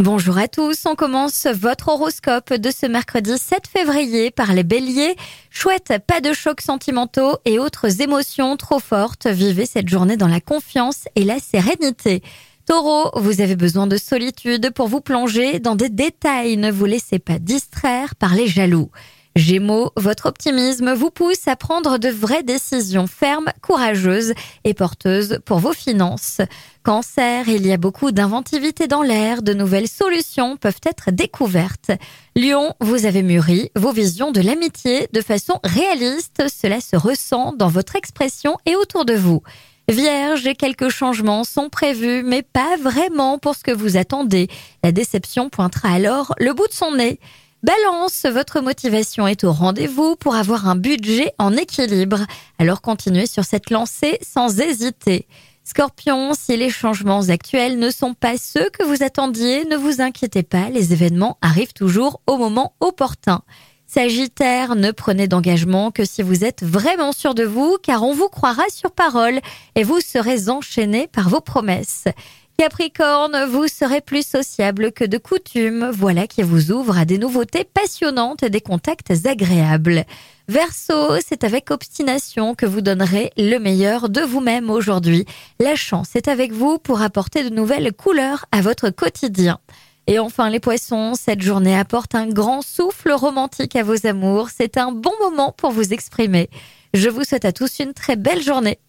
Bonjour à tous, on commence votre horoscope de ce mercredi 7 février par les béliers. Chouette, pas de chocs sentimentaux et autres émotions trop fortes. Vivez cette journée dans la confiance et la sérénité. Taureau, vous avez besoin de solitude pour vous plonger dans des détails. Ne vous laissez pas distraire par les jaloux. Gémeaux, votre optimisme vous pousse à prendre de vraies décisions fermes, courageuses et porteuses pour vos finances. Cancer, il y a beaucoup d'inventivité dans l'air, de nouvelles solutions peuvent être découvertes. Lion, vous avez mûri vos visions de l'amitié de façon réaliste, cela se ressent dans votre expression et autour de vous. Vierge, quelques changements sont prévus, mais pas vraiment pour ce que vous attendez. La déception pointera alors le bout de son nez. Balance, votre motivation est au rendez-vous pour avoir un budget en équilibre. Alors continuez sur cette lancée sans hésiter. Scorpion, si les changements actuels ne sont pas ceux que vous attendiez, ne vous inquiétez pas, les événements arrivent toujours au moment opportun. Sagittaire, ne prenez d'engagement que si vous êtes vraiment sûr de vous, car on vous croira sur parole et vous serez enchaîné par vos promesses. Capricorne, vous serez plus sociable que de coutume. Voilà qui vous ouvre à des nouveautés passionnantes et des contacts agréables. Verseau, c'est avec obstination que vous donnerez le meilleur de vous-même aujourd'hui. La chance est avec vous pour apporter de nouvelles couleurs à votre quotidien. Et enfin les poissons, cette journée apporte un grand souffle romantique à vos amours. C'est un bon moment pour vous exprimer. Je vous souhaite à tous une très belle journée.